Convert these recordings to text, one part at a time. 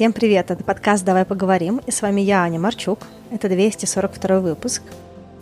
Всем привет, это подкаст «Давай поговорим», и с вами я, Аня Марчук. Это 242 выпуск.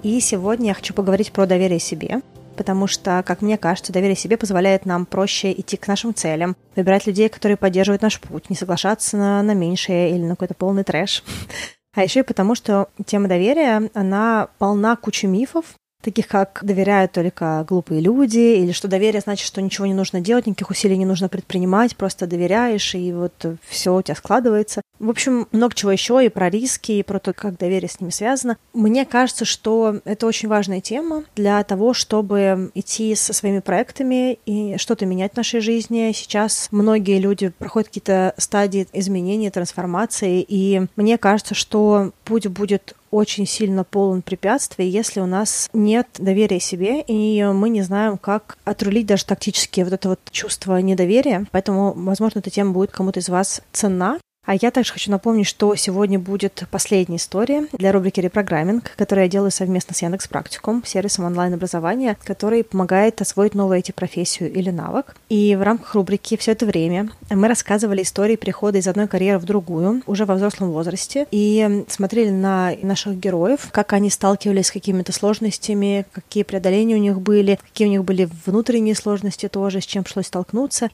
И сегодня я хочу поговорить про доверие себе, потому что, как мне кажется, доверие себе позволяет нам проще идти к нашим целям, выбирать людей, которые поддерживают наш путь, не соглашаться на, на меньшее или на какой-то полный трэш. А еще и потому, что тема доверия, она полна кучи мифов, таких как доверяют только глупые люди, или что доверие значит, что ничего не нужно делать, никаких усилий не нужно предпринимать, просто доверяешь, и вот все у тебя складывается. В общем, много чего еще и про риски, и про то, как доверие с ними связано. Мне кажется, что это очень важная тема для того, чтобы идти со своими проектами и что-то менять в нашей жизни. Сейчас многие люди проходят какие-то стадии изменений, трансформации, и мне кажется, что путь будет очень сильно полон препятствий, если у нас нет доверия себе, и мы не знаем, как отрулить даже тактически вот это вот чувство недоверия. Поэтому, возможно, эта тема будет кому-то из вас ценна. А я также хочу напомнить, что сегодня будет последняя история для рубрики «Репрограмминг», которую я делаю совместно с Яндекс Практикум, сервисом онлайн-образования, который помогает освоить новую IT-профессию или навык. И в рамках рубрики все это время мы рассказывали истории перехода из одной карьеры в другую, уже во взрослом возрасте, и смотрели на наших героев, как они сталкивались с какими-то сложностями, какие преодоления у них были, какие у них были внутренние сложности тоже, с чем пришлось столкнуться.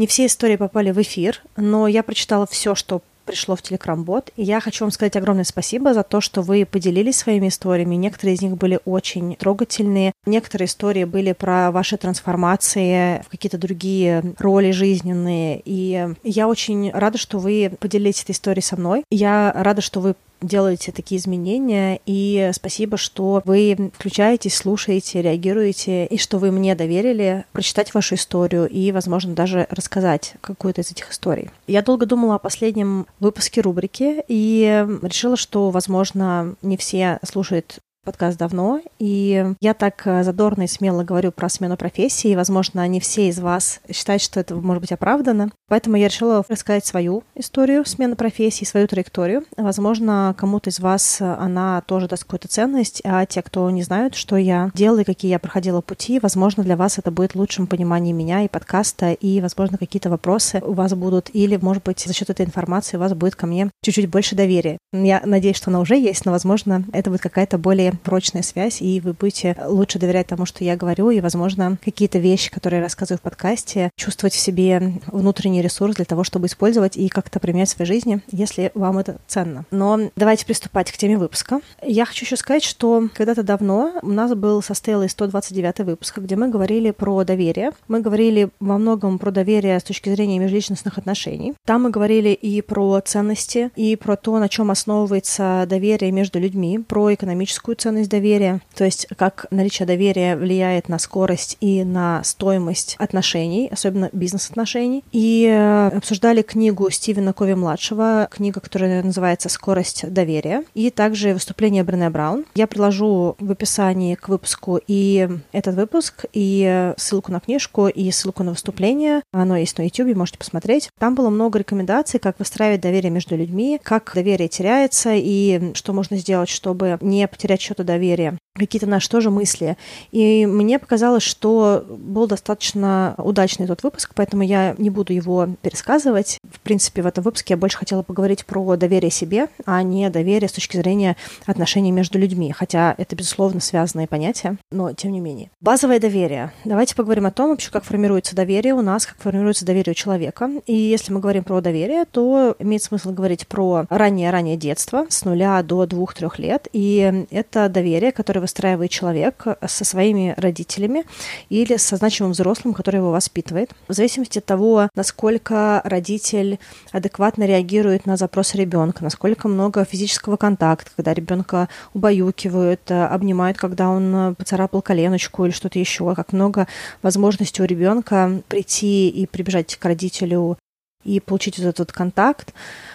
Не все истории попали в эфир, но я прочитала все, что пришло в Telegram-бот. И я хочу вам сказать огромное спасибо за то, что вы поделились своими историями. Некоторые из них были очень трогательные. Некоторые истории были про ваши трансформации в какие-то другие роли жизненные. И я очень рада, что вы поделились этой историей со мной. Я рада, что вы делаете такие изменения, и спасибо, что вы включаетесь, слушаете, реагируете, и что вы мне доверили прочитать вашу историю и, возможно, даже рассказать какую-то из этих историй. Я долго думала о последнем выпуске рубрики и решила, что, возможно, не все слушают подкаст давно, и я так э, задорно и смело говорю про смену профессии, и, возможно, не все из вас считают, что это может быть оправдано. Поэтому я решила рассказать свою историю смены профессии, свою траекторию. Возможно, кому-то из вас она тоже даст какую-то ценность, а те, кто не знают, что я делала и какие я проходила пути, возможно, для вас это будет лучшим пониманием меня и подкаста, и, возможно, какие-то вопросы у вас будут, или, может быть, за счет этой информации у вас будет ко мне чуть-чуть больше доверия. Я надеюсь, что она уже есть, но, возможно, это будет какая-то более прочная связь, и вы будете лучше доверять тому, что я говорю, и, возможно, какие-то вещи, которые я рассказываю в подкасте, чувствовать в себе внутренний ресурс для того, чтобы использовать и как-то применять в своей жизни, если вам это ценно. Но давайте приступать к теме выпуска. Я хочу еще сказать, что когда-то давно у нас был состоялый 129 выпуск, где мы говорили про доверие. Мы говорили во многом про доверие с точки зрения межличностных отношений. Там мы говорили и про ценности, и про то, на чем основывается доверие между людьми, про экономическую ценность доверия, то есть как наличие доверия влияет на скорость и на стоимость отношений, особенно бизнес-отношений. И э, обсуждали книгу Стивена Кови-младшего, книга, которая называется «Скорость доверия», и также выступление Брене Браун. Я приложу в описании к выпуску и этот выпуск, и ссылку на книжку, и ссылку на выступление. Оно есть на YouTube, можете посмотреть. Там было много рекомендаций, как выстраивать доверие между людьми, как доверие теряется, и что можно сделать, чтобы не потерять счета доверия какие-то наши тоже мысли. И мне показалось, что был достаточно удачный тот выпуск, поэтому я не буду его пересказывать. В принципе, в этом выпуске я больше хотела поговорить про доверие себе, а не доверие с точки зрения отношений между людьми, хотя это, безусловно, связанные понятия, но тем не менее. Базовое доверие. Давайте поговорим о том, вообще, как формируется доверие у нас, как формируется доверие у человека. И если мы говорим про доверие, то имеет смысл говорить про раннее-раннее детство, с нуля до двух-трех лет. И это доверие, которое выстраивает человек со своими родителями или со значимым взрослым, который его воспитывает. В зависимости от того, насколько родитель адекватно реагирует на запрос ребенка, насколько много физического контакта, когда ребенка убаюкивают, обнимают, когда он поцарапал коленочку или что-то еще, как много возможностей у ребенка прийти и прибежать к родителю и получить вот этот контакт,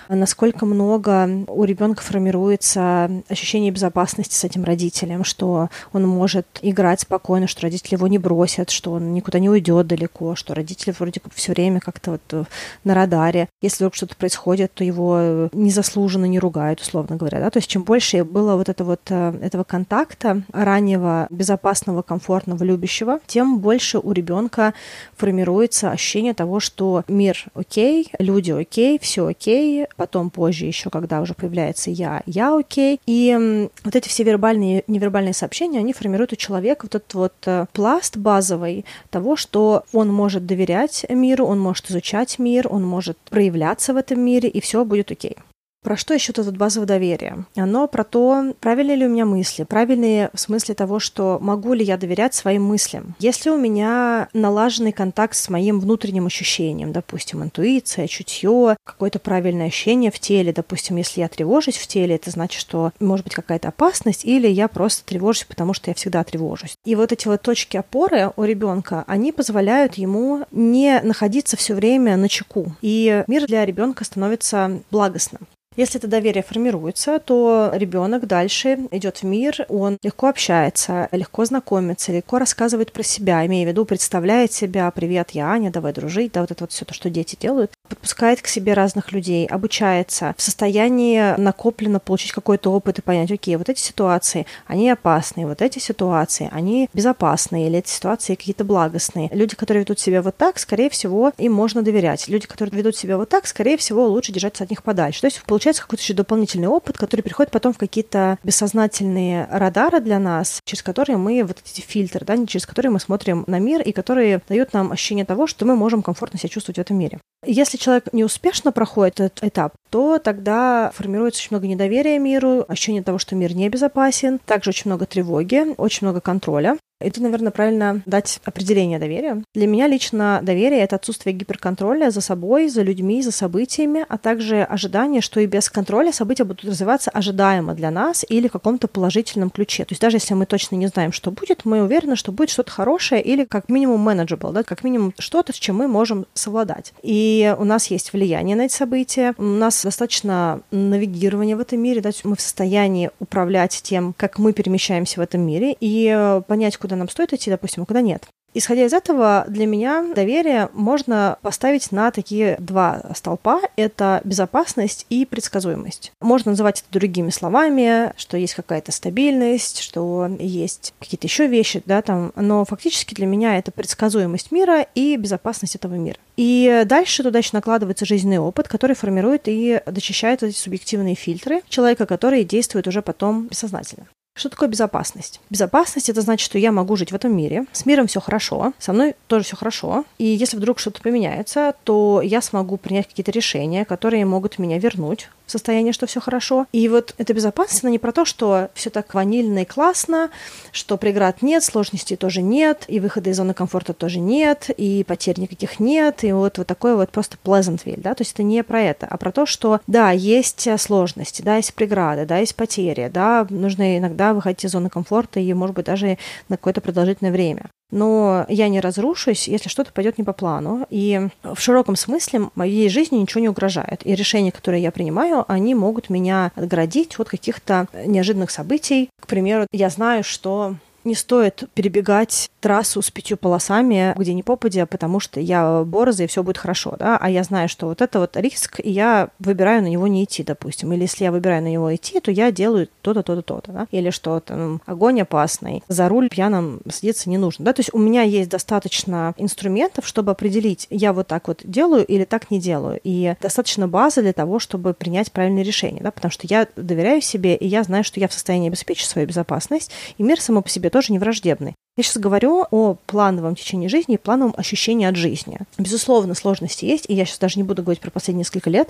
насколько много у ребенка формируется ощущение безопасности с этим родителем, что он может играть спокойно, что родители его не бросят, что он никуда не уйдет далеко, что родители вроде как все время как-то вот э, на радаре. Если вдруг что-то происходит, то его незаслуженно не ругают, условно говоря. Да? То есть чем больше было вот, это вот э, этого контакта, раннего, безопасного, комфортного, любящего, тем больше у ребенка формируется ощущение того, что мир окей, окей, люди окей, все окей, потом позже еще, когда уже появляется я, я окей. И вот эти все вербальные невербальные сообщения, они формируют у человека вот этот вот э, пласт базовый того, что он может доверять миру, он может изучать мир, он может проявляться в этом мире, и все будет окей. Про что еще тут базовое доверие? Оно про то, правильные ли у меня мысли, правильные в смысле того, что могу ли я доверять своим мыслям. Если у меня налаженный контакт с моим внутренним ощущением, допустим, интуиция, чутье, какое-то правильное ощущение в теле, допустим, если я тревожусь в теле, это значит, что может быть какая-то опасность, или я просто тревожусь, потому что я всегда тревожусь. И вот эти вот точки опоры у ребенка, они позволяют ему не находиться все время на чеку. И мир для ребенка становится благостным. Если это доверие формируется, то ребенок дальше идет в мир, он легко общается, легко знакомится, легко рассказывает про себя, имея в виду, представляет себя, привет, я Аня, давай дружить, да, вот это вот все то, что дети делают, подпускает к себе разных людей, обучается, в состоянии накопленно получить какой-то опыт и понять, окей, вот эти ситуации, они опасные, вот эти ситуации, они безопасные, или эти ситуации какие-то благостные. Люди, которые ведут себя вот так, скорее всего, им можно доверять. Люди, которые ведут себя вот так, скорее всего, лучше держаться от них подальше. То есть получается какой-то еще дополнительный опыт, который приходит потом в какие-то бессознательные радары для нас, через которые мы, вот эти фильтры, да, через которые мы смотрим на мир и которые дают нам ощущение того, что мы можем комфортно себя чувствовать в этом мире. Если человек неуспешно проходит этот этап, то тогда формируется очень много недоверия миру, ощущение того, что мир небезопасен, также очень много тревоги, очень много контроля. И тут, наверное, правильно дать определение доверия. Для меня лично доверие — это отсутствие гиперконтроля за собой, за людьми, за событиями, а также ожидание, что и без контроля события будут развиваться ожидаемо для нас или в каком-то положительном ключе. То есть даже если мы точно не знаем, что будет, мы уверены, что будет что-то хорошее или как минимум manageable, да, как минимум что-то, с чем мы можем совладать. И у нас есть влияние на эти события, у нас достаточно навигирования в этом мире, да, мы в состоянии управлять тем, как мы перемещаемся в этом мире и понять, куда нам стоит идти, допустим, а куда нет. Исходя из этого, для меня доверие можно поставить на такие два столпа. Это безопасность и предсказуемость. Можно называть это другими словами, что есть какая-то стабильность, что есть какие-то еще вещи, да, там, но фактически для меня это предсказуемость мира и безопасность этого мира. И дальше туда еще накладывается жизненный опыт, который формирует и дочищает эти субъективные фильтры человека, которые действуют уже потом бессознательно. Что такое безопасность? Безопасность это значит, что я могу жить в этом мире, с миром все хорошо, со мной тоже все хорошо, и если вдруг что-то поменяется, то я смогу принять какие-то решения, которые могут меня вернуть в состояние, что все хорошо. И вот эта безопасность, она не про то, что все так ванильно и классно, что преград нет, сложностей тоже нет, и выхода из зоны комфорта тоже нет, и потерь никаких нет, и вот, вот такой вот просто Pleasantville, да, то есть это не про это, а про то, что да, есть сложности, да, есть преграды, да, есть потери, да, нужно иногда выходить из зоны комфорта и, может быть, даже на какое-то продолжительное время но я не разрушусь, если что-то пойдет не по плану. И в широком смысле моей жизни ничего не угрожает. И решения, которые я принимаю, они могут меня отгородить от каких-то неожиданных событий. К примеру, я знаю, что не стоит перебегать трассу с пятью полосами, где не попадя, потому что я борзый, и все будет хорошо, да, а я знаю, что вот это вот риск, и я выбираю на него не идти, допустим, или если я выбираю на него идти, то я делаю то-то, то-то, то-то, да, или что там огонь опасный, за руль пьяным садиться не нужно, да, то есть у меня есть достаточно инструментов, чтобы определить, я вот так вот делаю или так не делаю, и достаточно базы для того, чтобы принять правильное решение, да, потому что я доверяю себе, и я знаю, что я в состоянии обеспечить свою безопасность, и мир само по себе тоже не враждебный. Я сейчас говорю о плановом течении жизни и плановом ощущении от жизни. Безусловно, сложности есть, и я сейчас даже не буду говорить про последние несколько лет.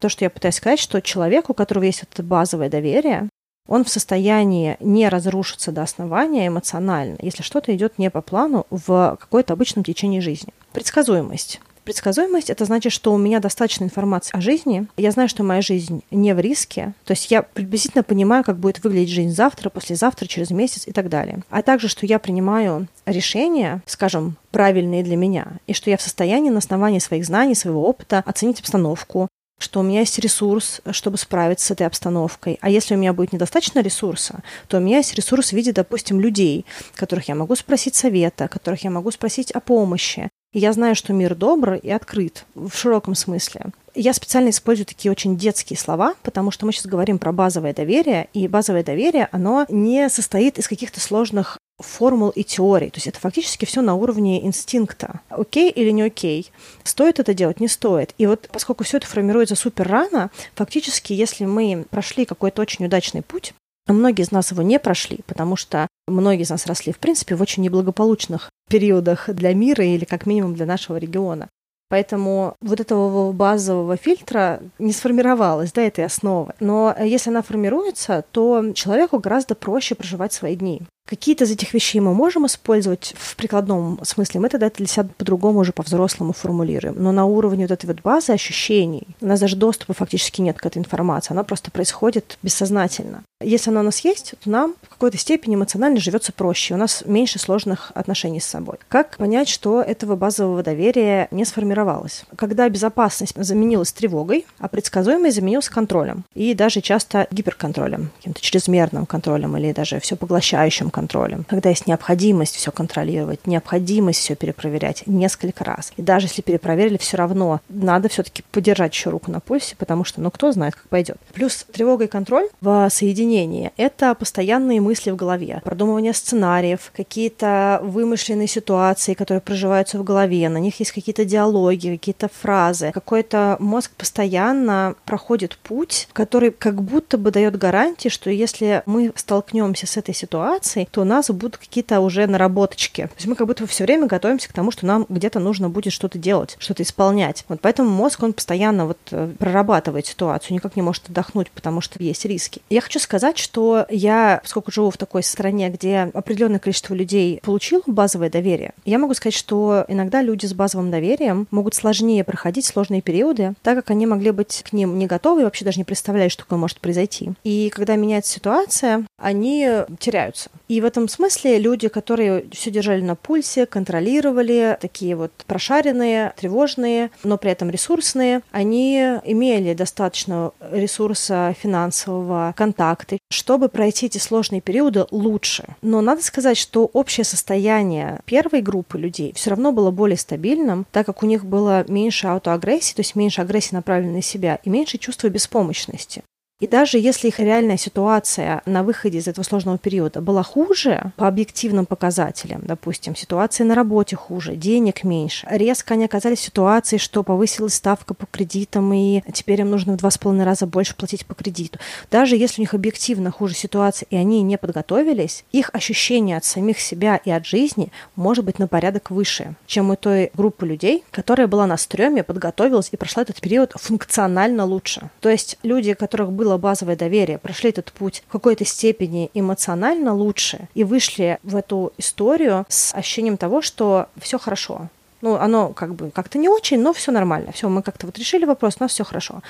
То, что я пытаюсь сказать, что человек, у которого есть это базовое доверие, он в состоянии не разрушиться до основания эмоционально, если что-то идет не по плану в какой-то обычном течении жизни. Предсказуемость. Предсказуемость — это значит, что у меня достаточно информации о жизни. Я знаю, что моя жизнь не в риске. То есть я приблизительно понимаю, как будет выглядеть жизнь завтра, послезавтра, через месяц и так далее. А также, что я принимаю решения, скажем, правильные для меня, и что я в состоянии на основании своих знаний, своего опыта оценить обстановку, что у меня есть ресурс, чтобы справиться с этой обстановкой. А если у меня будет недостаточно ресурса, то у меня есть ресурс в виде, допустим, людей, которых я могу спросить совета, которых я могу спросить о помощи, я знаю, что мир добр и открыт в широком смысле. Я специально использую такие очень детские слова, потому что мы сейчас говорим про базовое доверие, и базовое доверие, оно не состоит из каких-то сложных формул и теорий. То есть это фактически все на уровне инстинкта. Окей или не окей? Стоит это делать? Не стоит. И вот поскольку все это формируется супер рано, фактически, если мы прошли какой-то очень удачный путь, Многие из нас его не прошли, потому что многие из нас росли, в принципе, в очень неблагополучных периодах для мира или как минимум для нашего региона. Поэтому вот этого базового фильтра не сформировалось, да, этой основы. Но если она формируется, то человеку гораздо проще проживать свои дни. Какие-то из этих вещей мы можем использовать в прикладном смысле, мы тогда это для себя по-другому уже по-взрослому формулируем. Но на уровне вот этой вот базы ощущений у нас даже доступа фактически нет к этой информации, она просто происходит бессознательно. Если она у нас есть, то нам в какой-то степени эмоционально живется проще, у нас меньше сложных отношений с собой. Как понять, что этого базового доверия не сформировалось? Когда безопасность заменилась тревогой, а предсказуемость заменилась контролем. И даже часто гиперконтролем, каким-то чрезмерным контролем или даже все поглощающим контролем, когда есть необходимость все контролировать, необходимость все перепроверять несколько раз. И даже если перепроверили, все равно надо все-таки подержать еще руку на пульсе, потому что, ну, кто знает, как пойдет. Плюс тревога и контроль в соединении — это постоянные мысли в голове, продумывание сценариев, какие-то вымышленные ситуации, которые проживаются в голове, на них есть какие-то диалоги, какие-то фразы. Какой-то мозг постоянно проходит путь, который как будто бы дает гарантии, что если мы столкнемся с этой ситуацией, то у нас будут какие-то уже наработочки. То есть мы как будто все время готовимся к тому, что нам где-то нужно будет что-то делать, что-то исполнять. Вот поэтому мозг, он постоянно вот э, прорабатывает ситуацию, никак не может отдохнуть, потому что есть риски. Я хочу сказать, что я, поскольку живу в такой стране, где определенное количество людей получило базовое доверие, я могу сказать, что иногда люди с базовым доверием могут сложнее проходить сложные периоды, так как они могли быть к ним не готовы и вообще даже не представляют, что такое может произойти. И когда меняется ситуация, они теряются. В этом смысле люди, которые все держали на пульсе, контролировали, такие вот прошаренные, тревожные, но при этом ресурсные, они имели достаточно ресурса финансового, контакты, чтобы пройти эти сложные периоды лучше. Но надо сказать, что общее состояние первой группы людей все равно было более стабильным, так как у них было меньше аутоагрессии, то есть меньше агрессии направленной на себя, и меньше чувства беспомощности. И даже если их реальная ситуация на выходе из этого сложного периода была хуже по объективным показателям, допустим, ситуация на работе хуже, денег меньше, резко они оказались в ситуации, что повысилась ставка по кредитам, и теперь им нужно в два с половиной раза больше платить по кредиту. Даже если у них объективно хуже ситуация, и они не подготовились, их ощущение от самих себя и от жизни может быть на порядок выше, чем у той группы людей, которая была на стреме, подготовилась и прошла этот период функционально лучше. То есть люди, которых было было базовое доверие, прошли этот путь в какой-то степени эмоционально лучше и вышли в эту историю с ощущением того, что все хорошо, ну, оно как бы как-то не очень, но все нормально. Все, мы как-то вот решили вопрос, но все хорошо.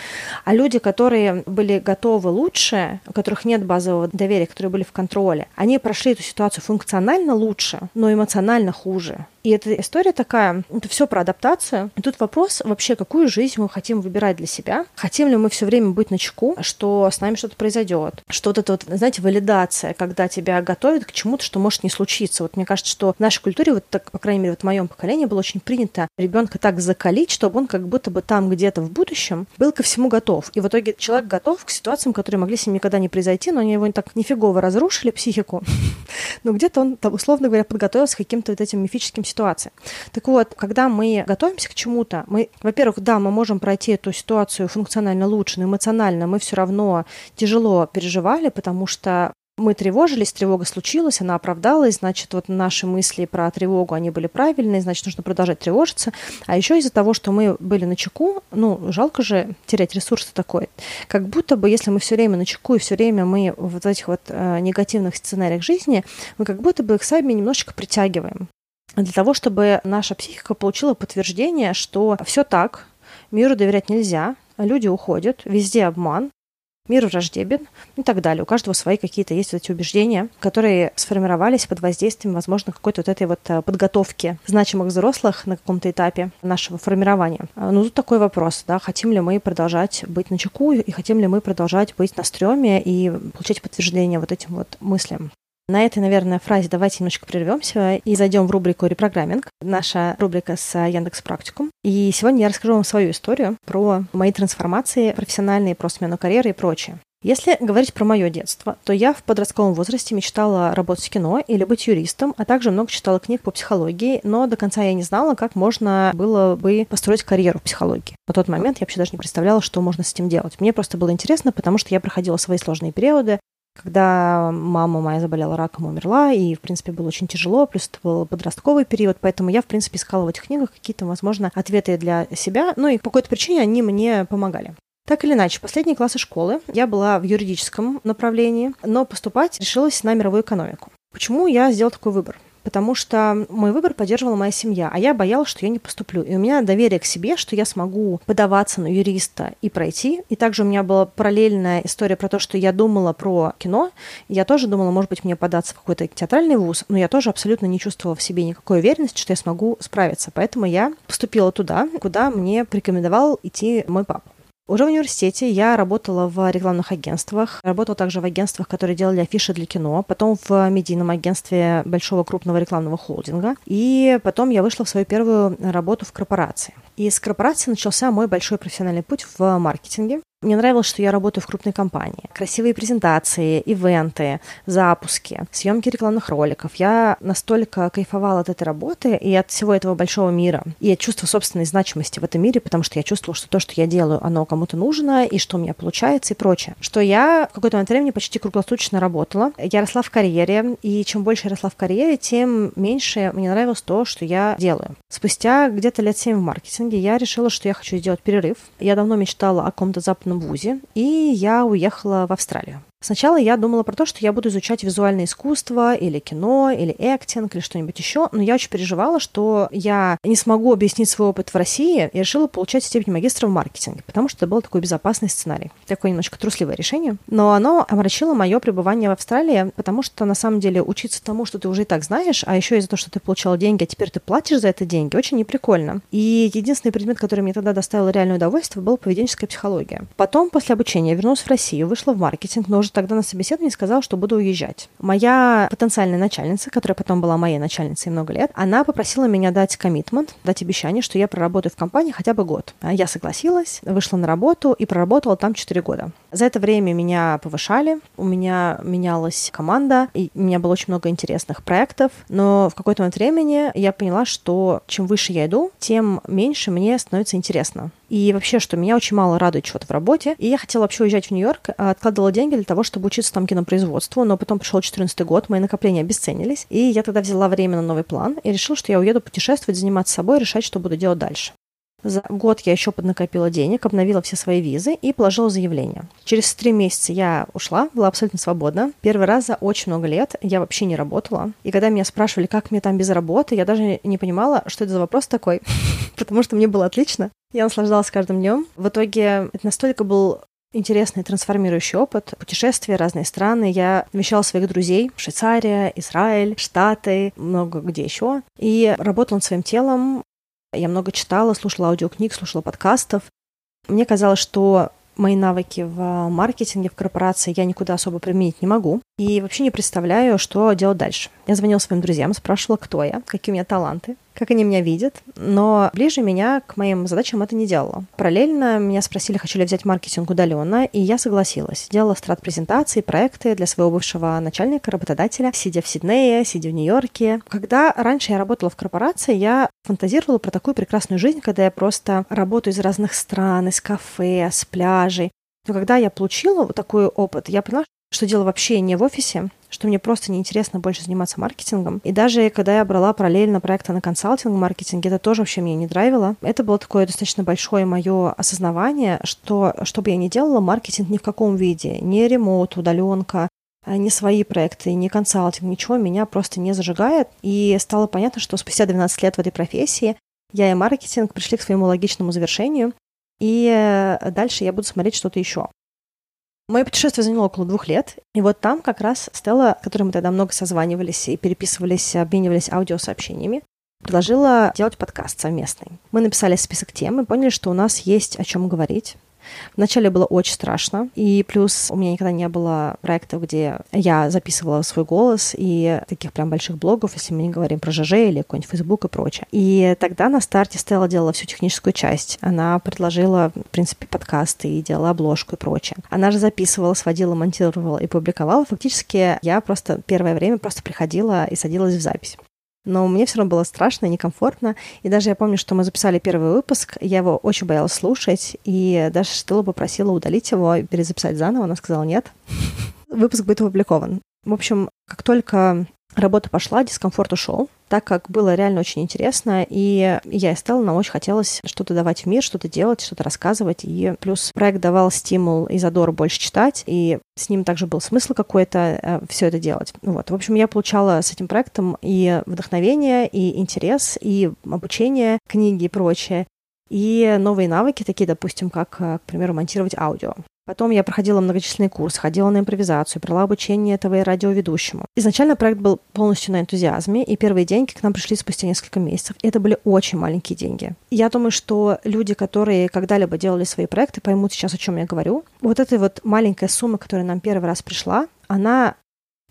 А люди, которые были готовы лучше, у которых нет базового доверия, которые были в контроле, они прошли эту ситуацию функционально лучше, но эмоционально хуже. И эта история такая, это все про адаптацию. И тут вопрос вообще, какую жизнь мы хотим выбирать для себя. Хотим ли мы все время быть на чеку, что с нами что-то произойдет. Что вот это вот, знаете, валидация, когда тебя готовят к чему-то, что может не случиться. Вот мне кажется, что в нашей культуре, вот так, по крайней мере, вот в моем поколении было очень принято ребенка так закалить, чтобы он как будто бы там где-то в будущем был ко всему готов. И в итоге человек готов к ситуациям, которые могли с ним никогда не произойти, но они его так нифигово разрушили психику. Но где-то он, там, условно говоря, подготовился к каким-то вот этим мифическим ситуациям ситуации. Так вот, когда мы готовимся к чему-то, мы, во-первых, да, мы можем пройти эту ситуацию функционально лучше, но эмоционально мы все равно тяжело переживали, потому что мы тревожились, тревога случилась, она оправдалась, значит, вот наши мысли про тревогу, они были правильные, значит, нужно продолжать тревожиться. А еще из-за того, что мы были на чеку, ну, жалко же терять ресурсы такой. Как будто бы, если мы все время на чеку и все время мы в вот этих вот э, негативных сценариях жизни, мы как будто бы их сами немножечко притягиваем для того, чтобы наша психика получила подтверждение, что все так, миру доверять нельзя, люди уходят, везде обман, мир враждебен и так далее. У каждого свои какие-то есть вот эти убеждения, которые сформировались под воздействием, возможно, какой-то вот этой вот э, подготовки значимых взрослых на каком-то этапе нашего формирования. А, ну, тут такой вопрос, да, хотим ли мы продолжать быть на чеку и хотим ли мы продолжать быть на стреме и получать подтверждение вот этим вот мыслям. На этой, наверное, фразе давайте немножечко прервемся и зайдем в рубрику «Репрограмминг», наша рубрика с Яндекс Практикум. И сегодня я расскажу вам свою историю про мои трансформации профессиональные, про смену карьеры и прочее. Если говорить про мое детство, то я в подростковом возрасте мечтала работать в кино или быть юристом, а также много читала книг по психологии, но до конца я не знала, как можно было бы построить карьеру в психологии. На тот момент я вообще даже не представляла, что можно с этим делать. Мне просто было интересно, потому что я проходила свои сложные периоды, когда мама моя заболела раком, умерла, и, в принципе, было очень тяжело, плюс это был подростковый период, поэтому я, в принципе, искала в этих книгах какие-то, возможно, ответы для себя, ну и по какой-то причине они мне помогали. Так или иначе, последние классы школы я была в юридическом направлении, но поступать решилась на мировую экономику. Почему я сделала такой выбор? Потому что мой выбор поддерживала моя семья, а я боялась, что я не поступлю. И у меня доверие к себе, что я смогу подаваться на юриста и пройти. И также у меня была параллельная история про то, что я думала про кино. Я тоже думала, может быть, мне податься в какой-то театральный вуз, но я тоже абсолютно не чувствовала в себе никакой уверенности, что я смогу справиться. Поэтому я поступила туда, куда мне порекомендовал идти мой папа. Уже в университете я работала в рекламных агентствах, работала также в агентствах, которые делали афиши для кино, потом в медийном агентстве большого крупного рекламного холдинга, и потом я вышла в свою первую работу в корпорации. И с корпорации начался мой большой профессиональный путь в маркетинге. Мне нравилось, что я работаю в крупной компании. Красивые презентации, ивенты, запуски, съемки рекламных роликов. Я настолько кайфовала от этой работы и от всего этого большого мира, и от чувства собственной значимости в этом мире, потому что я чувствовала, что то, что я делаю, оно кому-то нужно, и что у меня получается, и прочее. Что я в какой-то момент времени почти круглосуточно работала. Я росла в карьере, и чем больше я росла в карьере, тем меньше мне нравилось то, что я делаю. Спустя где-то лет 7 в маркетинге я решила, что я хочу сделать перерыв. Я давно мечтала о каком-то западном ВУЗе, и я уехала в Австралию. Сначала я думала про то, что я буду изучать визуальное искусство или кино, или актинг, или что-нибудь еще, но я очень переживала, что я не смогу объяснить свой опыт в России, и решила получать степень магистра в маркетинге, потому что это был такой безопасный сценарий. Такое немножко трусливое решение. Но оно омрачило мое пребывание в Австралии, потому что на самом деле учиться тому, что ты уже и так знаешь, а еще из-за того, что ты получала деньги, а теперь ты платишь за это деньги, очень неприкольно. И единственный предмет, который мне тогда доставил реальное удовольствие, был поведенческая психология. Потом, после обучения, я вернулась в Россию, вышла в маркетинг, но тогда на собеседовании сказала, что буду уезжать. Моя потенциальная начальница, которая потом была моей начальницей много лет, она попросила меня дать коммитмент, дать обещание, что я проработаю в компании хотя бы год. А я согласилась, вышла на работу и проработала там 4 года. За это время меня повышали, у меня менялась команда, и у меня было очень много интересных проектов, но в какой-то момент времени я поняла, что чем выше я иду, тем меньше мне становится интересно. И вообще, что меня очень мало радует чего-то в работе. И я хотела вообще уезжать в Нью-Йорк, а откладывала деньги для того, чтобы учиться там кинопроизводству, но потом пришел 14 год, мои накопления обесценились, и я тогда взяла время на новый план и решила, что я уеду путешествовать, заниматься собой, решать, что буду делать дальше. За год я еще поднакопила денег, обновила все свои визы и положила заявление. Через три месяца я ушла, была абсолютно свободна. Первый раз за очень много лет я вообще не работала. И когда меня спрашивали, как мне там без работы, я даже не понимала, что это за вопрос такой, потому что мне было отлично. Я наслаждалась каждым днем. В итоге это настолько был интересный трансформирующий опыт, путешествия, разные страны. Я навещала своих друзей, Швейцария, Израиль, Штаты, много где еще. И работала над своим телом, я много читала, слушала аудиокниг, слушала подкастов. Мне казалось, что мои навыки в маркетинге, в корпорации я никуда особо применить не могу. И вообще не представляю, что делать дальше. Я звонила своим друзьям, спрашивала, кто я, какие у меня таланты как они меня видят, но ближе меня к моим задачам это не делало. Параллельно меня спросили, хочу ли взять маркетинг удаленно, и я согласилась. Делала страт-презентации, проекты для своего бывшего начальника, работодателя, сидя в Сиднее, сидя в Нью-Йорке. Когда раньше я работала в корпорации, я фантазировала про такую прекрасную жизнь, когда я просто работаю из разных стран, из кафе, с пляжей. Но когда я получила вот такой опыт, я поняла, что дело вообще не в офисе, что мне просто неинтересно больше заниматься маркетингом. И даже когда я брала параллельно проекты на консалтинг маркетинге, это тоже вообще мне не драйвило. Это было такое достаточно большое мое осознавание, что что бы я ни делала, маркетинг ни в каком виде, не ремоут, удаленка, не свои проекты, не консалтинг, ничего меня просто не зажигает. И стало понятно, что спустя 12 лет в этой профессии я и маркетинг пришли к своему логичному завершению, и э, дальше я буду смотреть что-то еще. Мое путешествие заняло около двух лет, и вот там как раз Стелла, с которой мы тогда много созванивались и переписывались, обменивались аудиосообщениями, предложила делать подкаст совместный. Мы написали список тем и поняли, что у нас есть о чем говорить. Вначале было очень страшно, и плюс у меня никогда не было проектов, где я записывала свой голос, и таких прям больших блогов, если мы не говорим про ЖЖ или какой-нибудь Facebook и прочее. И тогда на старте Стелла делала всю техническую часть. Она предложила, в принципе, подкасты и делала обложку и прочее. Она же записывала, сводила, монтировала и публиковала. Фактически я просто первое время просто приходила и садилась в запись. Но мне все равно было страшно, некомфортно. И даже я помню, что мы записали первый выпуск, я его очень боялась слушать, и даже Штыла попросила удалить его и перезаписать заново. Она сказала нет. Выпуск будет опубликован. В общем, как только работа пошла, дискомфорт ушел, так как было реально очень интересно, и я и стала, нам очень хотелось что-то давать в мир, что-то делать, что-то рассказывать, и плюс проект давал стимул и задор больше читать, и с ним также был смысл какой-то э, все это делать. Вот. В общем, я получала с этим проектом и вдохновение, и интерес, и обучение, книги и прочее, и новые навыки, такие, допустим, как, э, к примеру, монтировать аудио. Потом я проходила многочисленные курсы, ходила на импровизацию, брала обучение ТВ и радиоведущему. Изначально проект был полностью на энтузиазме, и первые деньги к нам пришли спустя несколько месяцев. И это были очень маленькие деньги. Я думаю, что люди, которые когда-либо делали свои проекты, поймут сейчас, о чем я говорю. Вот эта вот маленькая сумма, которая нам первый раз пришла, она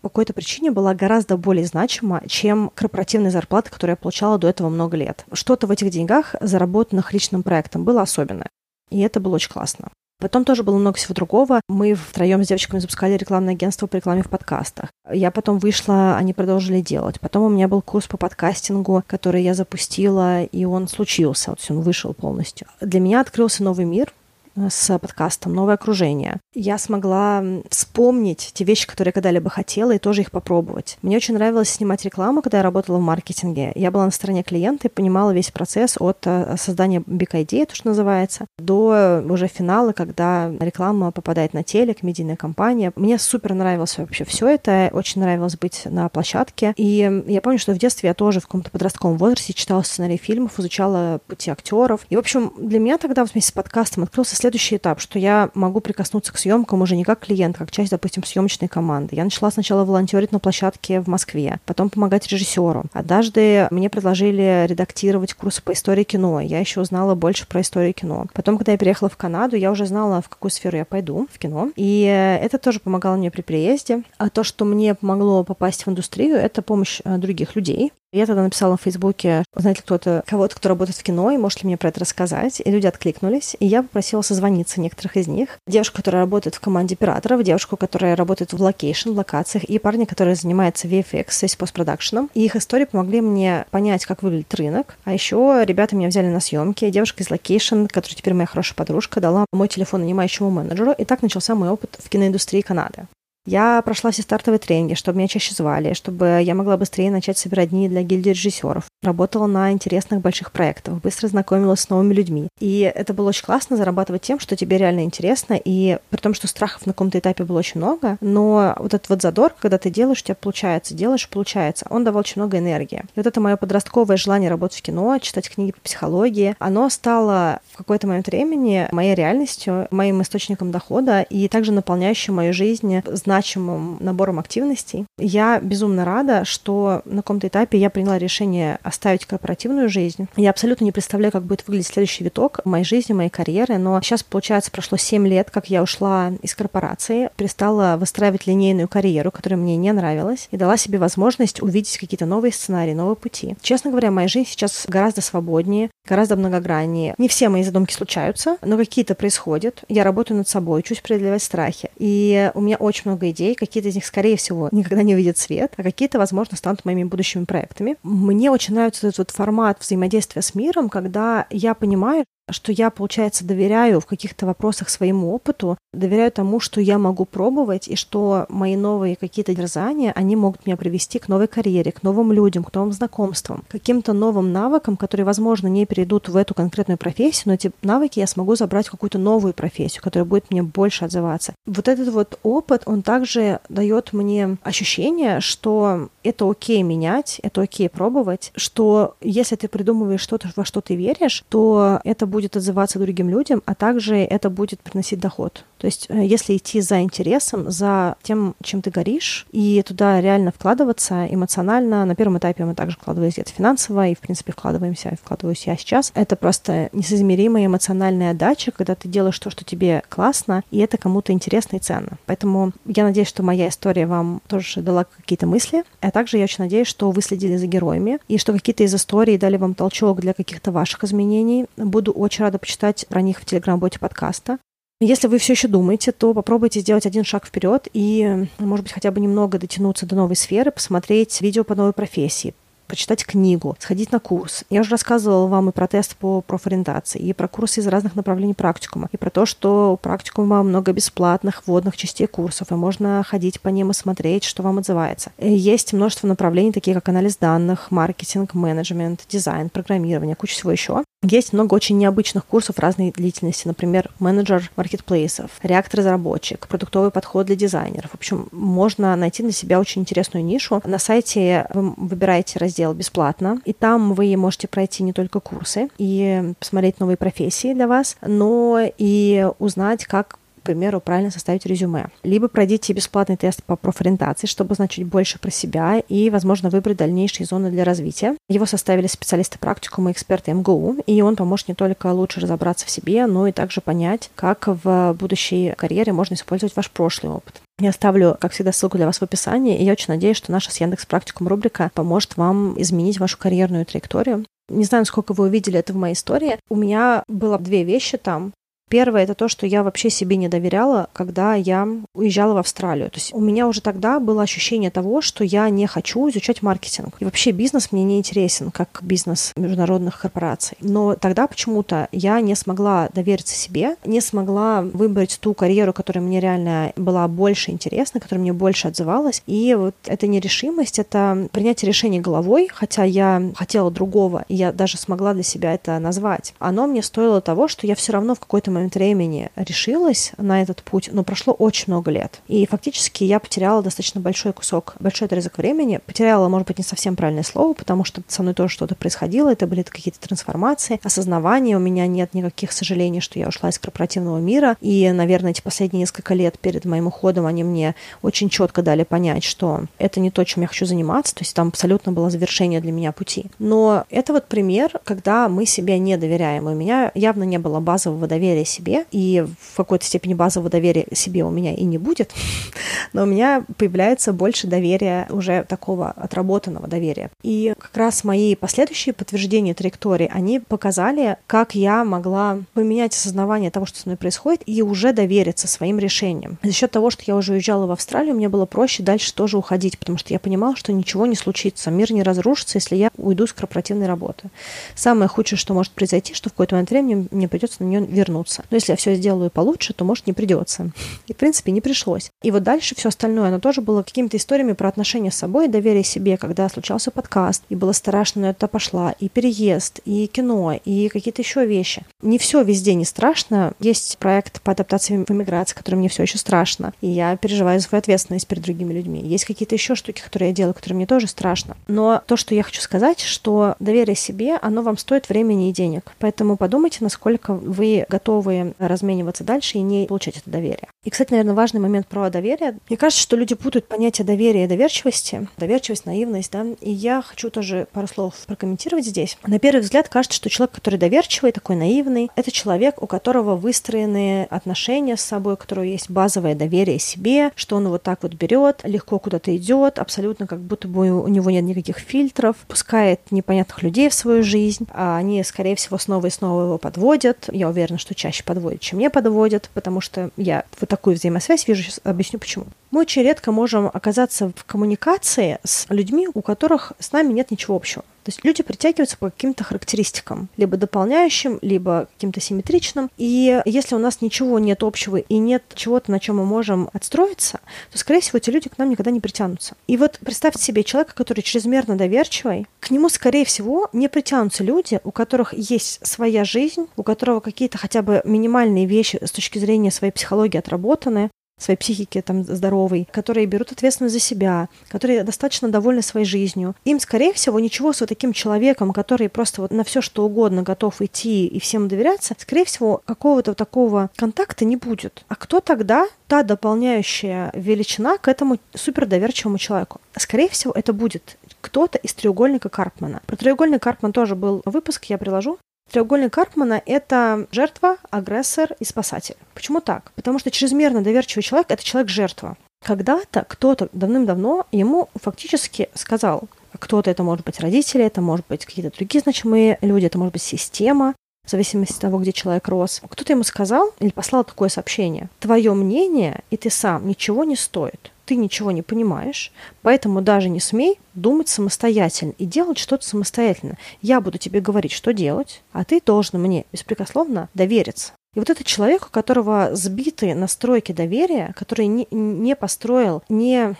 по какой-то причине была гораздо более значима, чем корпоративная зарплата, которую я получала до этого много лет. Что-то в этих деньгах, заработанных личным проектом, было особенное. И это было очень классно. Потом тоже было много всего другого. Мы втроем с девочками запускали рекламное агентство по рекламе в подкастах. Я потом вышла, они продолжили делать. Потом у меня был курс по подкастингу, который я запустила, и он случился. Вот он вышел полностью. Для меня открылся новый мир, с подкастом «Новое окружение». Я смогла вспомнить те вещи, которые я когда-либо хотела, и тоже их попробовать. Мне очень нравилось снимать рекламу, когда я работала в маркетинге. Я была на стороне клиента и понимала весь процесс от э, создания big idea, то, что называется, до уже финала, когда реклама попадает на телек, медийная компания. Мне супер нравилось вообще все это. Очень нравилось быть на площадке. И я помню, что в детстве я тоже в каком-то подростковом возрасте читала сценарий фильмов, изучала пути актеров. И, в общем, для меня тогда вместе с подкастом открылся следующий этап, что я могу прикоснуться к съемкам уже не как клиент, как часть, допустим, съемочной команды. Я начала сначала волонтерить на площадке в Москве, потом помогать режиссеру. Однажды мне предложили редактировать курсы по истории кино. Я еще узнала больше про историю кино. Потом, когда я переехала в Канаду, я уже знала, в какую сферу я пойду, в кино. И это тоже помогало мне при приезде. А то, что мне помогло попасть в индустрию, это помощь э, других людей. Я тогда написала в Фейсбуке, знаете ли кто-то, кого-то, кто работает в кино, и может ли мне про это рассказать. И люди откликнулись, и я попросила созвониться некоторых из них. Девушку, которая работает в команде операторов, девушку, которая работает в location, локациях, и парня, который занимается VFX, то есть постпродакшеном. И их истории помогли мне понять, как выглядит рынок. А еще ребята меня взяли на съемки. Девушка из location, которая теперь моя хорошая подружка, дала мой телефон нанимающему менеджеру, и так начался мой опыт в киноиндустрии Канады. Я прошла все стартовые тренинги, чтобы меня чаще звали, чтобы я могла быстрее начать собирать дни для гильдии режиссеров. Работала на интересных больших проектах, быстро знакомилась с новыми людьми. И это было очень классно зарабатывать тем, что тебе реально интересно, и при том, что страхов на каком-то этапе было очень много, но вот этот вот задор, когда ты делаешь, у тебя получается, делаешь, получается, он давал очень много энергии. И вот это мое подростковое желание работать в кино, читать книги по психологии, оно стало в какой-то момент времени моей реальностью, моим источником дохода и также наполняющим мою жизнь значимым набором активностей. Я безумно рада, что на каком-то этапе я приняла решение оставить корпоративную жизнь. Я абсолютно не представляю, как будет выглядеть следующий виток моей жизни, моей карьеры, но сейчас, получается, прошло 7 лет, как я ушла из корпорации, перестала выстраивать линейную карьеру, которая мне не нравилась, и дала себе возможность увидеть какие-то новые сценарии, новые пути. Честно говоря, моя жизнь сейчас гораздо свободнее, гораздо многограннее. Не все мои задумки случаются, но какие-то происходят. Я работаю над собой, учусь преодолевать страхи. И у меня очень много идей, какие-то из них, скорее всего, никогда не увидят свет, а какие-то, возможно, станут моими будущими проектами. Мне очень нравится этот вот формат взаимодействия с миром, когда я понимаю, что я, получается, доверяю в каких-то вопросах своему опыту, доверяю тому, что я могу пробовать, и что мои новые какие-то дерзания, они могут меня привести к новой карьере, к новым людям, к новым знакомствам, к каким-то новым навыкам, которые, возможно, не перейдут в эту конкретную профессию, но эти навыки я смогу забрать в какую-то новую профессию, которая будет мне больше отзываться. Вот этот вот опыт, он также дает мне ощущение, что это окей менять, это окей пробовать, что если ты придумываешь что-то, во что ты веришь, то это будет отзываться другим людям, а также это будет приносить доход. То есть э, если идти за интересом, за тем, чем ты горишь, и туда реально вкладываться эмоционально, на первом этапе мы также вкладывались где-то финансово, и, в принципе, вкладываемся, и вкладываюсь я сейчас. Это просто несоизмеримая эмоциональная отдача, когда ты делаешь то, что тебе классно, и это кому-то интересно и ценно. Поэтому я надеюсь, что моя история вам тоже дала какие-то мысли, также я очень надеюсь, что вы следили за героями, и что какие-то из историй дали вам толчок для каких-то ваших изменений. Буду очень рада почитать про них в телеграм-боте подкаста. Если вы все еще думаете, то попробуйте сделать один шаг вперед и, может быть, хотя бы немного дотянуться до новой сферы, посмотреть видео по новой профессии, прочитать книгу, сходить на курс. Я уже рассказывала вам и про тест по профориентации, и про курсы из разных направлений практикума, и про то, что у практикума много бесплатных вводных частей курсов, и можно ходить по ним и смотреть, что вам отзывается. И есть множество направлений, такие как анализ данных, маркетинг, менеджмент, дизайн, программирование, куча всего еще. Есть много очень необычных курсов разной длительности, например, менеджер маркетплейсов, реактор-разработчик, продуктовый подход для дизайнеров. В общем, можно найти для себя очень интересную нишу. На сайте вы выбираете раздел раздел бесплатно, и там вы можете пройти не только курсы и посмотреть новые профессии для вас, но и узнать, как к примеру, правильно составить резюме. Либо пройдите бесплатный тест по профориентации, чтобы узнать чуть больше про себя и, возможно, выбрать дальнейшие зоны для развития. Его составили специалисты практикума эксперты МГУ, и он поможет не только лучше разобраться в себе, но и также понять, как в будущей карьере можно использовать ваш прошлый опыт. Я оставлю, как всегда, ссылку для вас в описании, и я очень надеюсь, что наша с Яндекс Практикум рубрика поможет вам изменить вашу карьерную траекторию. Не знаю, сколько вы увидели это в моей истории. У меня было две вещи там. Первое это то, что я вообще себе не доверяла, когда я уезжала в Австралию. То есть у меня уже тогда было ощущение того, что я не хочу изучать маркетинг. И вообще бизнес мне не интересен, как бизнес международных корпораций. Но тогда почему-то я не смогла довериться себе, не смогла выбрать ту карьеру, которая мне реально была больше интересна, которая мне больше отзывалась. И вот эта нерешимость, это принятие решений головой, хотя я хотела другого, и я даже смогла для себя это назвать. Оно мне стоило того, что я все равно в какой-то момент времени решилась на этот путь, но прошло очень много лет. И фактически я потеряла достаточно большой кусок, большой отрезок времени. Потеряла, может быть, не совсем правильное слово, потому что со мной тоже что-то происходило, это были какие-то трансформации, осознавания. У меня нет никаких сожалений, что я ушла из корпоративного мира. И, наверное, эти последние несколько лет перед моим уходом они мне очень четко дали понять, что это не то, чем я хочу заниматься. То есть там абсолютно было завершение для меня пути. Но это вот пример, когда мы себе не доверяем. У меня явно не было базового доверия доверия себе, и в какой-то степени базового доверия себе у меня и не будет, но у меня появляется больше доверия, уже такого отработанного доверия. И как раз мои последующие подтверждения траектории, они показали, как я могла поменять осознавание того, что со мной происходит, и уже довериться своим решениям. За счет того, что я уже уезжала в Австралию, мне было проще дальше тоже уходить, потому что я понимала, что ничего не случится, мир не разрушится, если я уйду с корпоративной работы. Самое худшее, что может произойти, что в какой-то момент времени мне придется на нее вернуться придется. Но если я все сделаю получше, то, может, не придется. И, в принципе, не пришлось. И вот дальше все остальное, оно тоже было какими-то историями про отношения с собой, доверие себе, когда случался подкаст, и было страшно, но это пошла, и переезд, и кино, и какие-то еще вещи. Не все везде не страшно. Есть проект по адаптации в эмиграции, который мне все еще страшно, и я переживаю свою ответственность перед другими людьми. Есть какие-то еще штуки, которые я делаю, которые мне тоже страшно. Но то, что я хочу сказать, что доверие себе, оно вам стоит времени и денег. Поэтому подумайте, насколько вы готовы готовы размениваться дальше и не получать это доверие. И, кстати, наверное, важный момент про доверие. Мне кажется, что люди путают понятие доверия и доверчивости. Доверчивость, наивность, да. И я хочу тоже пару слов прокомментировать здесь. На первый взгляд кажется, что человек, который доверчивый, такой наивный, это человек, у которого выстроены отношения с собой, у которого есть базовое доверие себе, что он вот так вот берет, легко куда-то идет, абсолютно как будто бы у него нет никаких фильтров, пускает непонятных людей в свою жизнь, а они, скорее всего, снова и снова его подводят. Я уверена, что чаще чаще подводят, чем не подводят, потому что я вот такую взаимосвязь вижу, сейчас объясню почему. Мы очень редко можем оказаться в коммуникации с людьми, у которых с нами нет ничего общего. То есть люди притягиваются по каким-то характеристикам, либо дополняющим, либо каким-то симметричным. И если у нас ничего нет общего и нет чего-то, на чем мы можем отстроиться, то, скорее всего, эти люди к нам никогда не притянутся. И вот представьте себе человека, который чрезмерно доверчивый, к нему, скорее всего, не притянутся люди, у которых есть своя жизнь, у которого какие-то хотя бы минимальные вещи с точки зрения своей психологии отработаны, своей психики там здоровой, которые берут ответственность за себя, которые достаточно довольны своей жизнью. Им, скорее всего, ничего с вот таким человеком, который просто вот на все что угодно готов идти и всем доверяться, скорее всего, какого-то такого контакта не будет. А кто тогда та дополняющая величина к этому супердоверчивому человеку? Скорее всего, это будет кто-то из треугольника Карпмана. Про треугольник Карпман тоже был выпуск, я приложу. Треугольник Карпмана — это жертва, агрессор и спасатель. Почему так? Потому что чрезмерно доверчивый человек — это человек-жертва. Когда-то кто-то давным-давно ему фактически сказал, кто-то это может быть родители, это может быть какие-то другие значимые люди, это может быть система, в зависимости от того, где человек рос. Кто-то ему сказал или послал такое сообщение. Твое мнение и ты сам ничего не стоит ты ничего не понимаешь, поэтому даже не смей думать самостоятельно и делать что-то самостоятельно. Я буду тебе говорить, что делать, а ты должен мне беспрекословно довериться. И вот этот человек, у которого сбиты настройки доверия, который не, не построил не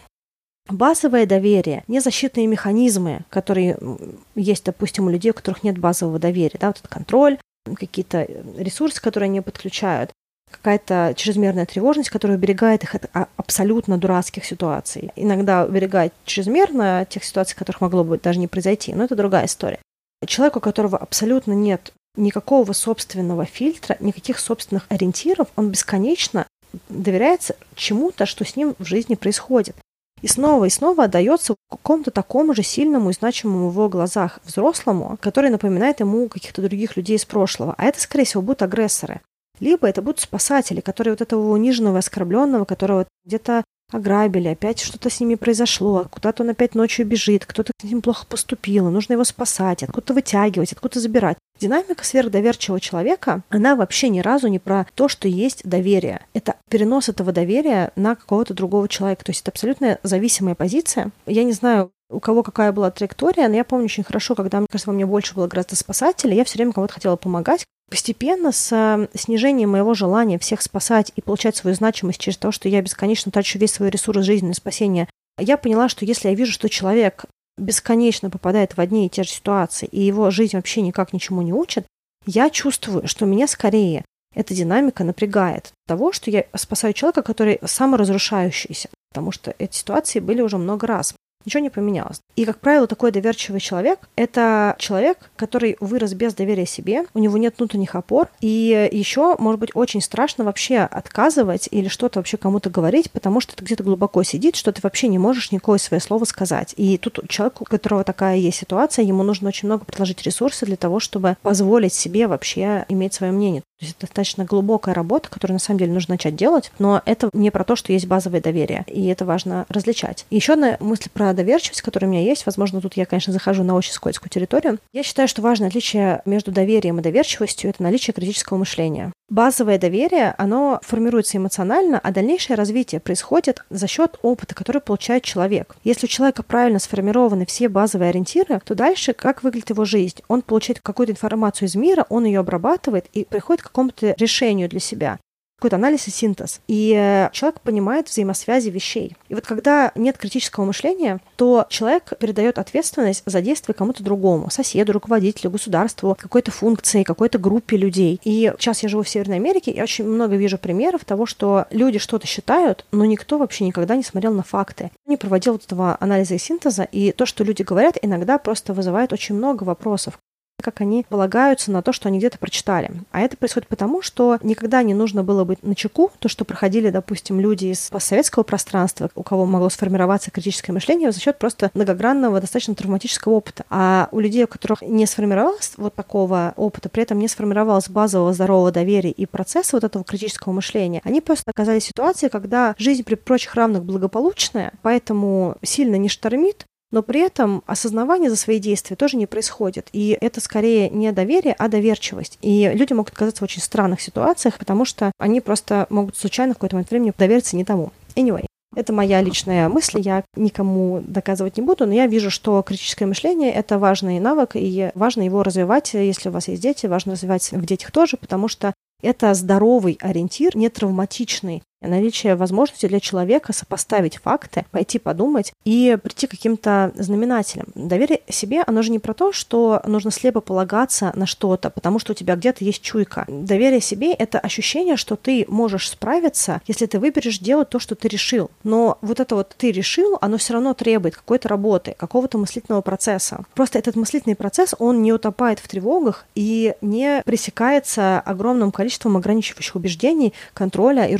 базовое доверие, не защитные механизмы, которые есть, допустим, у людей, у которых нет базового доверия, да, вот этот контроль, какие-то ресурсы, которые они подключают, какая-то чрезмерная тревожность, которая уберегает их от а, абсолютно дурацких ситуаций. Иногда уберегает чрезмерно тех ситуаций, которых могло бы даже не произойти, но это другая история. Человек, у которого абсолютно нет никакого собственного фильтра, никаких собственных ориентиров, он бесконечно доверяется чему-то, что с ним в жизни происходит. И снова и снова отдается какому-то такому же сильному и значимому в его глазах взрослому, который напоминает ему каких-то других людей из прошлого. А это, скорее всего, будут агрессоры. Либо это будут спасатели, которые вот этого униженного, оскорбленного, которого где-то ограбили, опять что-то с ними произошло, куда-то он опять ночью бежит, кто-то с ним плохо поступил, нужно его спасать, откуда-то вытягивать, откуда-то забирать. Динамика сверхдоверчивого человека, она вообще ни разу не про то, что есть доверие. Это перенос этого доверия на какого-то другого человека. То есть это абсолютно зависимая позиция. Я не знаю, у кого какая была траектория, но я помню очень хорошо, когда, мне кажется, во мне больше было гораздо спасателей, я все время кому-то хотела помогать, Постепенно с э, снижением моего желания всех спасать и получать свою значимость через то, что я бесконечно трачу весь свой ресурс жизни на спасение, я поняла, что если я вижу, что человек бесконечно попадает в одни и те же ситуации, и его жизнь вообще никак ничему не учит, я чувствую, что меня скорее эта динамика напрягает того, что я спасаю человека, который саморазрушающийся, потому что эти ситуации были уже много раз. Ничего не поменялось. И, как правило, такой доверчивый человек — это человек, который вырос без доверия себе, у него нет внутренних опор, и еще, может быть, очень страшно вообще отказывать или что-то вообще кому-то говорить, потому что это где-то глубоко сидит, что ты вообще не можешь никакое свое слово сказать. И тут человеку, у которого такая есть ситуация, ему нужно очень много предложить ресурсы для того, чтобы позволить себе вообще иметь свое мнение. То есть это достаточно глубокая работа, которую на самом деле нужно начать делать, но это не про то, что есть базовое доверие, и это важно различать. Еще одна мысль про доверчивость, которая у меня есть, возможно, тут я, конечно, захожу на очень скользкую территорию. Я считаю, что важное отличие между доверием и доверчивостью — это наличие критического мышления. Базовое доверие, оно формируется эмоционально, а дальнейшее развитие происходит за счет опыта, который получает человек. Если у человека правильно сформированы все базовые ориентиры, то дальше как выглядит его жизнь? Он получает какую-то информацию из мира, он ее обрабатывает и приходит к какому-то решению для себя какой-то анализ и синтез. И э, человек понимает взаимосвязи вещей. И вот когда нет критического мышления, то человек передает ответственность за действие кому-то другому, соседу, руководителю, государству, какой-то функции, какой-то группе людей. И сейчас я живу в Северной Америке, и очень много вижу примеров того, что люди что-то считают, но никто вообще никогда не смотрел на факты. Не проводил вот этого анализа и синтеза, и то, что люди говорят, иногда просто вызывает очень много вопросов как они полагаются на то, что они где-то прочитали. А это происходит потому, что никогда не нужно было быть на чеку, то, что проходили, допустим, люди из постсоветского пространства, у кого могло сформироваться критическое мышление за счет просто многогранного, достаточно травматического опыта. А у людей, у которых не сформировалось вот такого опыта, при этом не сформировалось базового здорового доверия и процесса вот этого критического мышления, они просто оказались в ситуации, когда жизнь при прочих равных благополучная, поэтому сильно не штормит, но при этом осознавание за свои действия тоже не происходит. И это скорее не доверие, а доверчивость. И люди могут оказаться в очень странных ситуациях, потому что они просто могут случайно в какой-то момент времени довериться не тому. Anyway, это моя личная мысль, я никому доказывать не буду, но я вижу, что критическое мышление — это важный навык, и важно его развивать, если у вас есть дети, важно развивать в детях тоже, потому что это здоровый ориентир, не травматичный. Наличие возможности для человека сопоставить факты, пойти подумать и прийти к каким-то знаменателям. Доверие себе, оно же не про то, что нужно слепо полагаться на что-то, потому что у тебя где-то есть чуйка. Доверие себе — это ощущение, что ты можешь справиться, если ты выберешь делать то, что ты решил. Но вот это вот ты решил, оно все равно требует какой-то работы, какого-то мыслительного процесса. Просто этот мыслительный процесс, он не утопает в тревогах и не пресекается огромным количеством ограничивающих убеждений, контроля и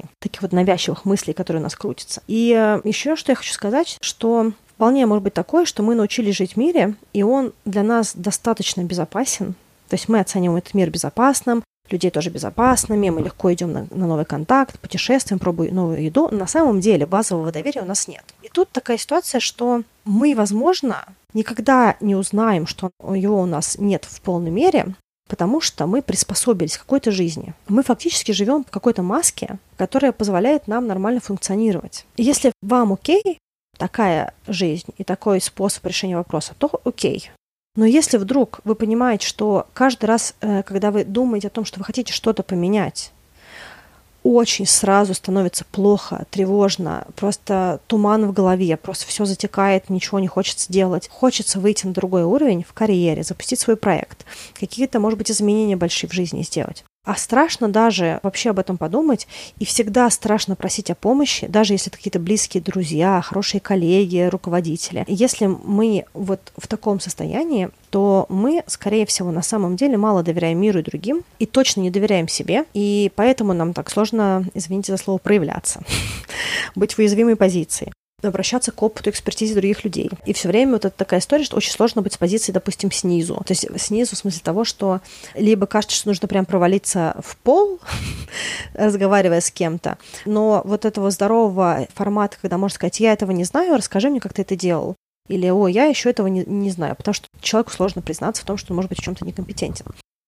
руминаций, таких вот навязчивых мыслей, которые у нас крутятся. И э, еще что я хочу сказать, что вполне может быть такое, что мы научились жить в мире, и он для нас достаточно безопасен. То есть мы оцениваем этот мир безопасным, людей тоже безопасными, мы легко идем на, на новый контакт, путешествуем, пробуем новую еду. На самом деле базового доверия у нас нет. И тут такая ситуация, что мы, возможно, никогда не узнаем, что его у нас нет в полной мере, потому что мы приспособились к какой-то жизни. Мы фактически живем в какой-то маске, которая позволяет нам нормально функционировать. И если вам окей такая жизнь и такой способ решения вопроса, то окей. Но если вдруг вы понимаете, что каждый раз, э, когда вы думаете о том, что вы хотите что-то поменять, очень сразу становится плохо, тревожно, просто туман в голове, просто все затекает, ничего не хочется делать. Хочется выйти на другой уровень в карьере, запустить свой проект, какие-то, может быть, изменения большие в жизни сделать. А страшно даже вообще об этом подумать, и всегда страшно просить о помощи, даже если это какие-то близкие друзья, хорошие коллеги, руководители. Если мы вот в таком состоянии, то мы, скорее всего, на самом деле мало доверяем миру и другим, и точно не доверяем себе, и поэтому нам так сложно, извините за слово, проявляться, быть в уязвимой позиции обращаться к опыту экспертизе других людей. И все время вот это такая история, что очень сложно быть с позиции, допустим, снизу. То есть снизу в смысле того, что либо кажется, что нужно прям провалиться в пол, разговаривая с кем-то, но вот этого здорового формата, когда можно сказать, я этого не знаю, расскажи мне, как ты это делал. Или, о, я еще этого не, не знаю, потому что человеку сложно признаться в том, что он может быть в чем-то некомпетентен.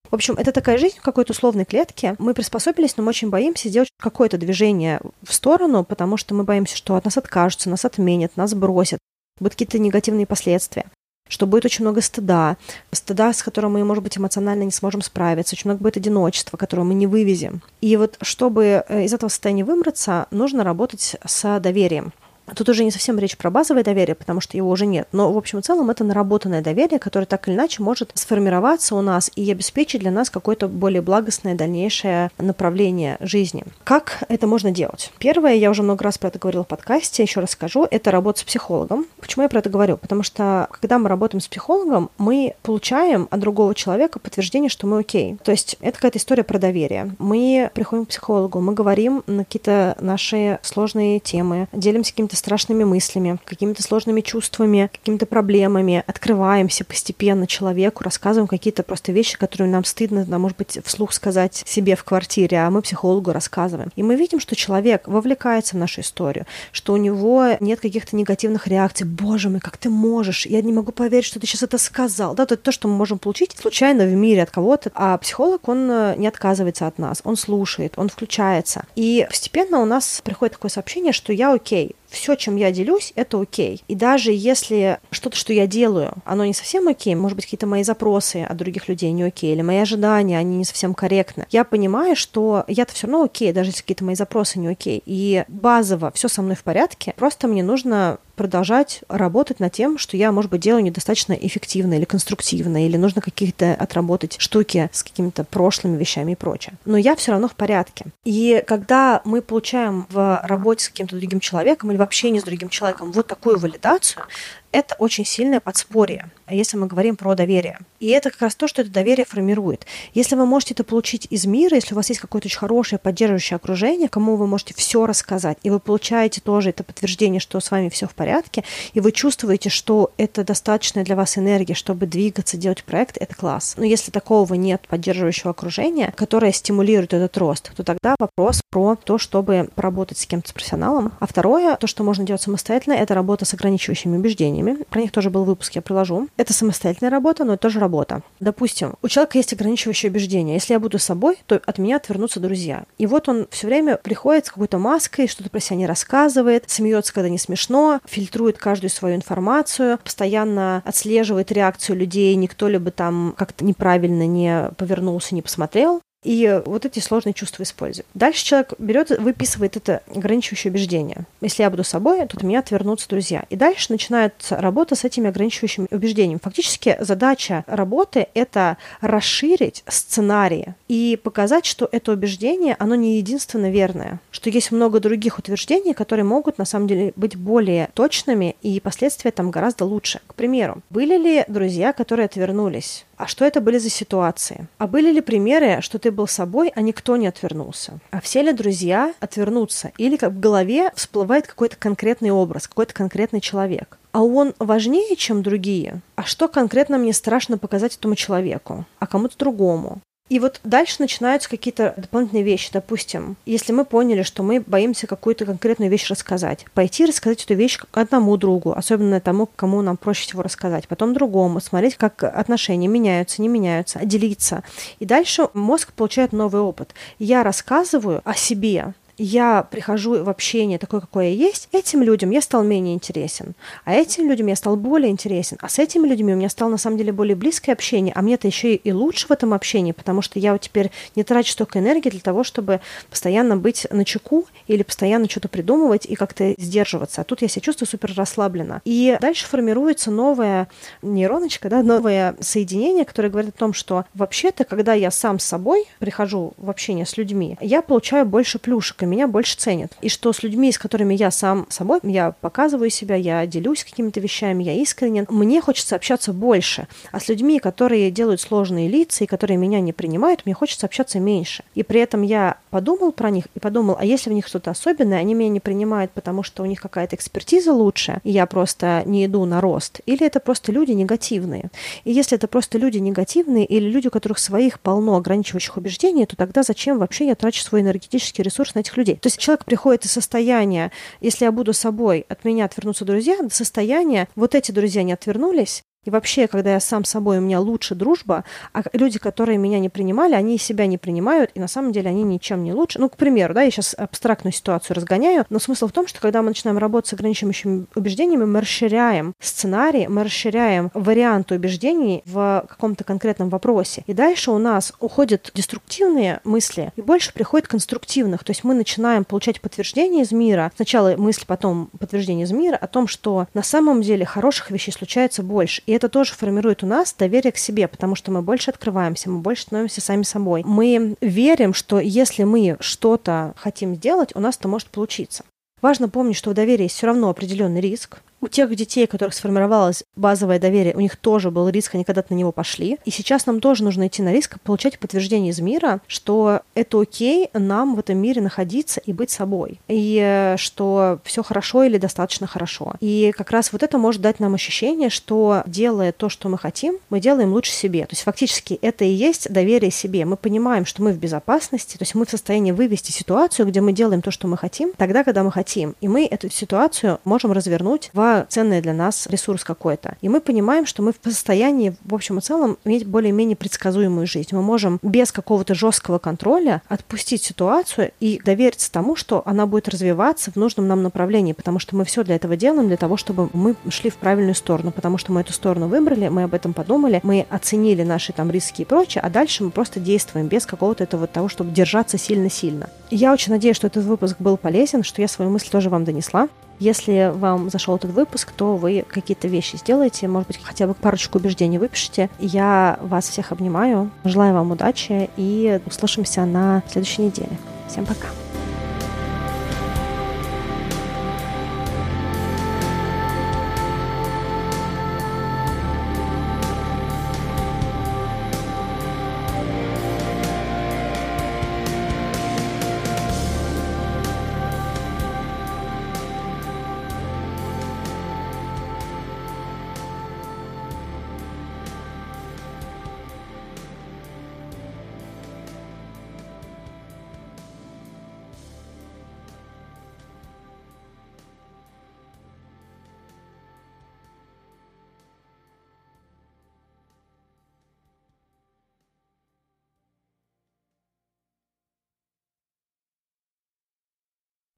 В общем, это такая жизнь в какой-то условной клетке. Мы приспособились, но мы очень боимся сделать какое-то движение в сторону, потому что мы боимся, что от нас откажутся, нас отменят, нас бросят, будут какие-то негативные последствия что будет очень много стыда, стыда, с которым мы, может быть, эмоционально не сможем справиться, очень много будет одиночества, которое мы не вывезем. И вот чтобы э, из этого состояния выбраться, нужно работать с доверием. Тут уже не совсем речь про базовое доверие, потому что его уже нет. Но, в общем и целом, это наработанное доверие, которое так или иначе может сформироваться у нас и обеспечить для нас какое-то более благостное дальнейшее направление жизни. Как это можно делать? Первое, я уже много раз про это говорила в подкасте, еще раз скажу, это работа с психологом. Почему я про это говорю? Потому что, когда мы работаем с психологом, мы получаем от другого человека подтверждение, что мы окей. То есть это какая-то история про доверие. Мы приходим к психологу, мы говорим на какие-то наши сложные темы, делимся какими-то страшными мыслями, какими-то сложными чувствами, какими-то проблемами, открываемся постепенно человеку, рассказываем какие-то просто вещи, которые нам стыдно, да, может быть, вслух сказать себе в квартире, а мы психологу рассказываем. И мы видим, что человек вовлекается в нашу историю, что у него нет каких-то негативных реакций. Боже мой, как ты можешь? Я не могу поверить, что ты сейчас это сказал. Да, это то, что мы можем получить случайно в мире от кого-то. А психолог, он э, не отказывается от нас, он слушает, он включается. И постепенно у нас приходит такое сообщение, что я окей, все, чем я делюсь, это окей. И даже если что-то, что я делаю, оно не совсем окей, может быть, какие-то мои запросы от других людей не окей, или мои ожидания, они не совсем корректны, я понимаю, что я-то все равно окей, даже если какие-то мои запросы не окей. И базово все со мной в порядке, просто мне нужно продолжать работать над тем, что я, может быть, делаю недостаточно эффективно или конструктивно, или нужно какие-то отработать штуки с какими-то прошлыми вещами и прочее. Но я все равно в порядке. И когда мы получаем в работе с каким-то другим человеком или в общении с другим человеком вот такую валидацию, это очень сильное подспорье, если мы говорим про доверие. И это как раз то, что это доверие формирует. Если вы можете это получить из мира, если у вас есть какое-то очень хорошее поддерживающее окружение, кому вы можете все рассказать, и вы получаете тоже это подтверждение, что с вами все в порядке, и вы чувствуете, что это достаточная для вас энергия, чтобы двигаться, делать проект, это класс. Но если такого нет поддерживающего окружения, которое стимулирует этот рост, то тогда вопрос про то, чтобы поработать с кем-то с профессионалом. А второе, то, что можно делать самостоятельно, это работа с ограничивающими убеждениями убеждениями. Про них тоже был выпуск, я приложу. Это самостоятельная работа, но это тоже работа. Допустим, у человека есть ограничивающее убеждение. Если я буду собой, то от меня отвернутся друзья. И вот он все время приходит с какой-то маской, что-то про себя не рассказывает, смеется, когда не смешно, фильтрует каждую свою информацию, постоянно отслеживает реакцию людей, никто либо там как-то неправильно не повернулся, не посмотрел. И вот эти сложные чувства использует. Дальше человек берет, выписывает это ограничивающее убеждение. Если я буду собой, то от меня отвернутся друзья. И дальше начинается работа с этими ограничивающими убеждениями. Фактически задача работы — это расширить сценарии и показать, что это убеждение, оно не единственно верное, что есть много других утверждений, которые могут на самом деле быть более точными, и последствия там гораздо лучше. К примеру, были ли друзья, которые отвернулись? А что это были за ситуации? А были ли примеры, что ты был собой, а никто не отвернулся? А все ли друзья отвернутся? Или как в голове всплывает какой-то конкретный образ, какой-то конкретный человек? а он важнее, чем другие? А что конкретно мне страшно показать этому человеку, а кому-то другому? И вот дальше начинаются какие-то дополнительные вещи. Допустим, если мы поняли, что мы боимся какую-то конкретную вещь рассказать, пойти рассказать эту вещь одному другу, особенно тому, кому нам проще всего рассказать, потом другому, смотреть, как отношения меняются, не меняются, делиться. И дальше мозг получает новый опыт. Я рассказываю о себе, я прихожу в общение такое, какое я есть, этим людям я стал менее интересен, а этим людям я стал более интересен, а с этими людьми у меня стало на самом деле более близкое общение, а мне-то еще и лучше в этом общении, потому что я вот теперь не трачу столько энергии для того, чтобы постоянно быть на чеку или постоянно что-то придумывать и как-то сдерживаться. А тут я себя чувствую супер расслабленно. И дальше формируется новая нейроночка, да, новое соединение, которое говорит о том, что вообще-то, когда я сам с собой прихожу в общение с людьми, я получаю больше плюшек, меня больше ценят. И что с людьми, с которыми я сам собой, я показываю себя, я делюсь какими-то вещами, я искренен, мне хочется общаться больше. А с людьми, которые делают сложные лица и которые меня не принимают, мне хочется общаться меньше. И при этом я подумал про них и подумал, а если в них что-то особенное, они меня не принимают, потому что у них какая-то экспертиза лучше, и я просто не иду на рост, или это просто люди негативные. И если это просто люди негативные или люди, у которых своих полно ограничивающих убеждений, то тогда зачем вообще я трачу свой энергетический ресурс на этих людей? То есть человек приходит из состояния, если я буду собой, от меня отвернутся друзья, до состояния, вот эти друзья не отвернулись, и вообще, когда я сам собой, у меня лучше дружба, а люди, которые меня не принимали, они себя не принимают, и на самом деле они ничем не лучше. Ну, к примеру, да, я сейчас абстрактную ситуацию разгоняю, но смысл в том, что когда мы начинаем работать с ограничивающими убеждениями, мы расширяем сценарий, мы расширяем варианты убеждений в каком-то конкретном вопросе. И дальше у нас уходят деструктивные мысли, и больше приходит конструктивных. То есть мы начинаем получать подтверждение из мира, сначала мысли, потом подтверждение из мира о том, что на самом деле хороших вещей случается больше и это тоже формирует у нас доверие к себе, потому что мы больше открываемся, мы больше становимся сами собой. Мы верим, что если мы что-то хотим сделать, у нас это может получиться. Важно помнить, что в доверии есть все равно определенный риск, у тех детей, у которых сформировалось базовое доверие, у них тоже был риск, они когда-то на него пошли. И сейчас нам тоже нужно идти на риск, получать подтверждение из мира, что это окей нам в этом мире находиться и быть собой. И э, что все хорошо или достаточно хорошо. И как раз вот это может дать нам ощущение, что делая то, что мы хотим, мы делаем лучше себе. То есть фактически это и есть доверие себе. Мы понимаем, что мы в безопасности, то есть мы в состоянии вывести ситуацию, где мы делаем то, что мы хотим, тогда, когда мы хотим. И мы эту ситуацию можем развернуть в ценный для нас ресурс какой-то. И мы понимаем, что мы в состоянии, в общем и целом, иметь более-менее предсказуемую жизнь. Мы можем без какого-то жесткого контроля отпустить ситуацию и довериться тому, что она будет развиваться в нужном нам направлении, потому что мы все для этого делаем, для того, чтобы мы шли в правильную сторону, потому что мы эту сторону выбрали, мы об этом подумали, мы оценили наши там риски и прочее, а дальше мы просто действуем без какого-то этого того, чтобы держаться сильно-сильно. Я очень надеюсь, что этот выпуск был полезен, что я свою мысль тоже вам донесла. Если вам зашел этот выпуск, то вы какие-то вещи сделаете, может быть, хотя бы парочку убеждений выпишите. Я вас всех обнимаю, желаю вам удачи и услышимся на следующей неделе. Всем пока!